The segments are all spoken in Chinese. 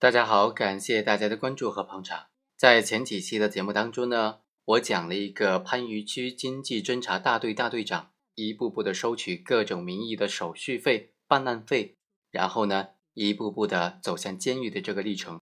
大家好，感谢大家的关注和捧场。在前几期的节目当中呢，我讲了一个番禺区经济侦查大队大队长一步步的收取各种名义的手续费、办案费，然后呢，一步步的走向监狱的这个历程。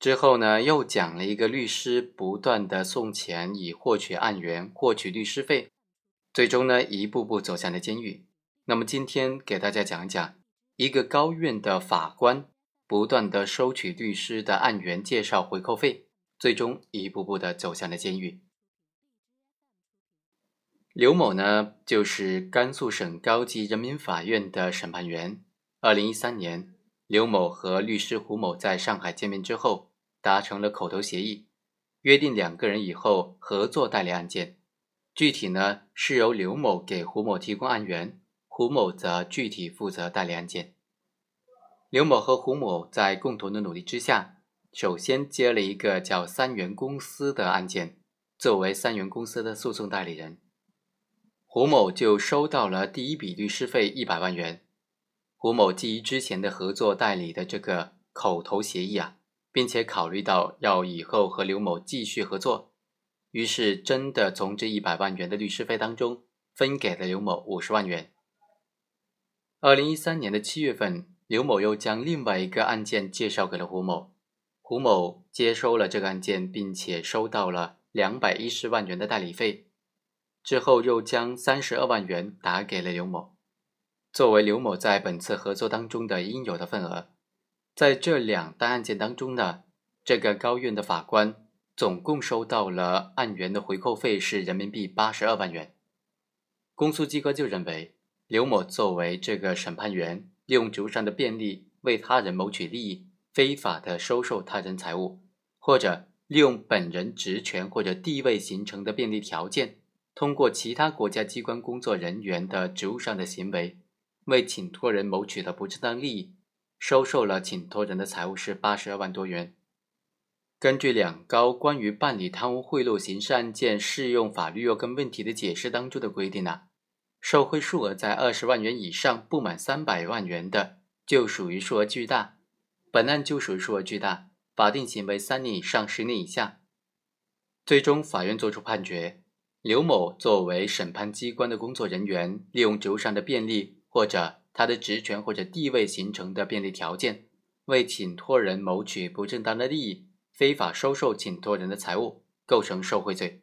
之后呢，又讲了一个律师不断的送钱以获取案源、获取律师费，最终呢，一步步走向了监狱。那么今天给大家讲一讲一个高院的法官。不断的收取律师的案源介绍回扣费，最终一步步的走向了监狱。刘某呢，就是甘肃省高级人民法院的审判员。二零一三年，刘某和律师胡某在上海见面之后，达成了口头协议，约定两个人以后合作代理案件。具体呢，是由刘某给胡某提供案源，胡某则具体负责代理案件。刘某和胡某在共同的努力之下，首先接了一个叫三元公司的案件，作为三元公司的诉讼代理人，胡某就收到了第一笔律师费一百万元。胡某基于之前的合作代理的这个口头协议啊，并且考虑到要以后和刘某继续合作，于是真的从这一百万元的律师费当中分给了刘某五十万元。二零一三年的七月份。刘某又将另外一个案件介绍给了胡某，胡某接收了这个案件，并且收到了两百一十万元的代理费，之后又将三十二万元打给了刘某，作为刘某在本次合作当中的应有的份额。在这两单案件当中呢，这个高院的法官总共收到了案源的回扣费是人民币八十二万元。公诉机关就认为，刘某作为这个审判员。利用职务上的便利为他人谋取利益，非法的收受他人财物，或者利用本人职权或者地位形成的便利条件，通过其他国家机关工作人员的职务上的行为，为请托人谋取的不正当利益，收受了请托人的财物是八十二万多元。根据两高关于办理贪污贿赂刑事案件适用法律若干问题的解释当中的规定呢？受贿数额在二十万元以上不满三百万元的，就属于数额巨大。本案就属于数额巨大，法定刑为三年以上十年以下。最终，法院作出判决：刘某作为审判机关的工作人员，利用职务上的便利或者他的职权或者地位形成的便利条件，为请托人谋取不正当的利益，非法收受请托人的财物，构成受贿罪。